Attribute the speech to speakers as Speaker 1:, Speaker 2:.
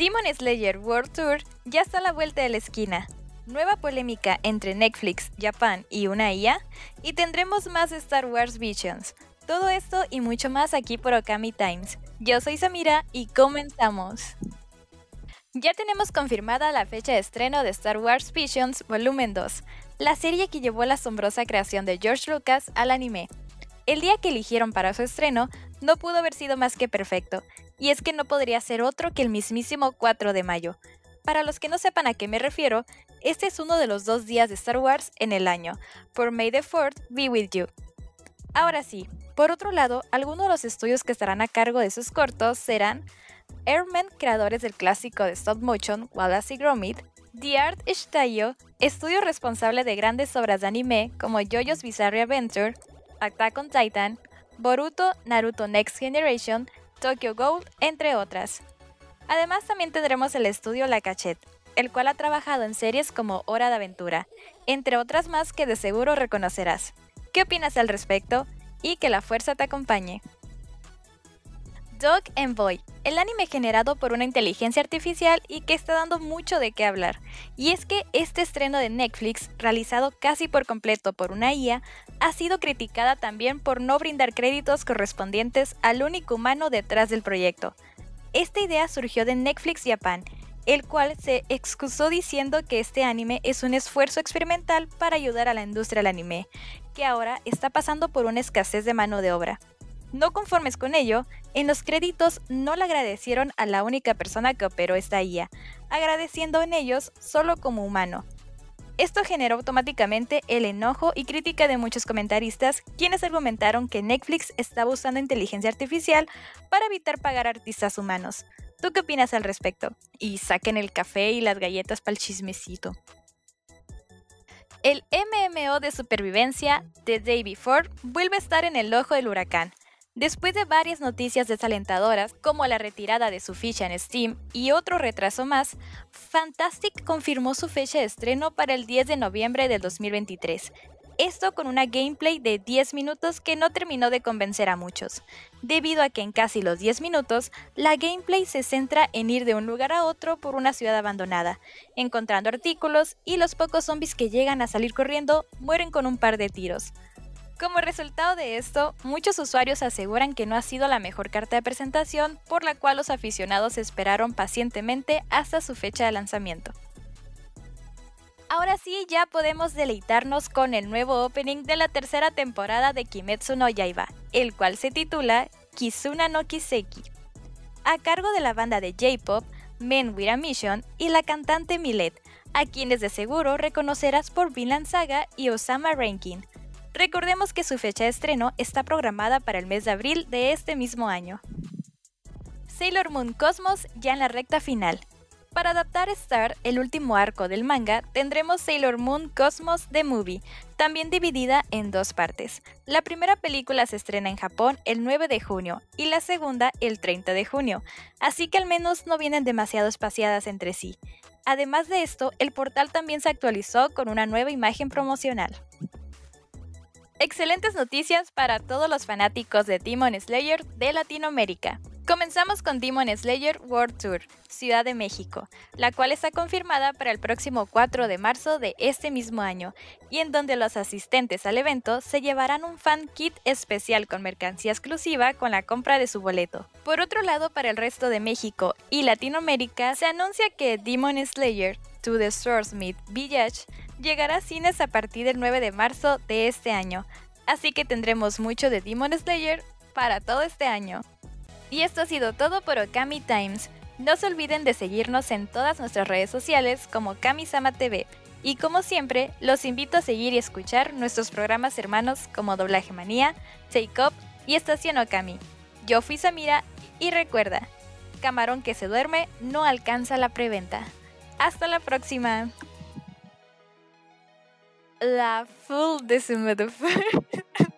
Speaker 1: Demon Slayer World Tour ya está a la vuelta de la esquina. Nueva polémica entre Netflix, Japan y una IA. Y tendremos más Star Wars Visions. Todo esto y mucho más aquí por Okami Times. Yo soy Samira y comenzamos. Ya tenemos confirmada la fecha de estreno de Star Wars Visions Volumen 2, la serie que llevó la asombrosa creación de George Lucas al anime. El día que eligieron para su estreno no pudo haber sido más que perfecto, y es que no podría ser otro que el mismísimo 4 de mayo. Para los que no sepan a qué me refiero, este es uno de los dos días de Star Wars en el año, por May the 4th be with you. Ahora sí, por otro lado, algunos de los estudios que estarán a cargo de sus cortos serán Airmen, creadores del clásico de stop motion Wallace y Gromit, The Art Studio, estudio responsable de grandes obras de anime como JoJo's Bizarre Adventure, Attack on Titan, Boruto, Naruto Next Generation, Tokyo Ghoul, entre otras. Además también tendremos el estudio La Cachette, el cual ha trabajado en series como Hora de Aventura, entre otras más que de seguro reconocerás. ¿Qué opinas al respecto? Y que la fuerza te acompañe. Dog Envoy, el anime generado por una inteligencia artificial y que está dando mucho de qué hablar. Y es que este estreno de Netflix, realizado casi por completo por una IA, ha sido criticada también por no brindar créditos correspondientes al único humano detrás del proyecto. Esta idea surgió de Netflix Japan, el cual se excusó diciendo que este anime es un esfuerzo experimental para ayudar a la industria del anime, que ahora está pasando por una escasez de mano de obra. No conformes con ello, en los créditos no le agradecieron a la única persona que operó esta IA, agradeciendo en ellos solo como humano. Esto generó automáticamente el enojo y crítica de muchos comentaristas, quienes argumentaron que Netflix estaba usando inteligencia artificial para evitar pagar artistas humanos. ¿Tú qué opinas al respecto? Y saquen el café y las galletas para el chismecito. El MMO de supervivencia, The Day Before, vuelve a estar en el ojo del huracán, Después de varias noticias desalentadoras, como la retirada de su ficha en Steam y otro retraso más, Fantastic confirmó su fecha de estreno para el 10 de noviembre del 2023. Esto con una gameplay de 10 minutos que no terminó de convencer a muchos, debido a que en casi los 10 minutos la gameplay se centra en ir de un lugar a otro por una ciudad abandonada, encontrando artículos y los pocos zombies que llegan a salir corriendo mueren con un par de tiros. Como resultado de esto, muchos usuarios aseguran que no ha sido la mejor carta de presentación por la cual los aficionados esperaron pacientemente hasta su fecha de lanzamiento. Ahora sí, ya podemos deleitarnos con el nuevo opening de la tercera temporada de Kimetsu no Yaiba, el cual se titula Kizuna no Kiseki. A cargo de la banda de J-pop Men With a Mission y la cantante Milet, a quienes de seguro reconocerás por Vinland Saga y Osama Rankin, Recordemos que su fecha de estreno está programada para el mes de abril de este mismo año. Sailor Moon Cosmos ya en la recta final. Para adaptar Star, el último arco del manga, tendremos Sailor Moon Cosmos The Movie, también dividida en dos partes. La primera película se estrena en Japón el 9 de junio y la segunda el 30 de junio, así que al menos no vienen demasiado espaciadas entre sí. Además de esto, el portal también se actualizó con una nueva imagen promocional. Excelentes noticias para todos los fanáticos de Demon Slayer de Latinoamérica. Comenzamos con Demon Slayer World Tour, Ciudad de México, la cual está confirmada para el próximo 4 de marzo de este mismo año, y en donde los asistentes al evento se llevarán un fan kit especial con mercancía exclusiva con la compra de su boleto. Por otro lado, para el resto de México y Latinoamérica, se anuncia que Demon Slayer To the Meet Village llegará a cines a partir del 9 de marzo de este año, así que tendremos mucho de Demon Slayer para todo este año. Y esto ha sido todo por Okami Times. No se olviden de seguirnos en todas nuestras redes sociales como Kamisama TV. Y como siempre, los invito a seguir y escuchar nuestros programas hermanos como Doblaje Manía, Take Up y Estación Okami. Yo fui Samira y recuerda, camarón que se duerme no alcanza la preventa. Hasta la próxima. La full de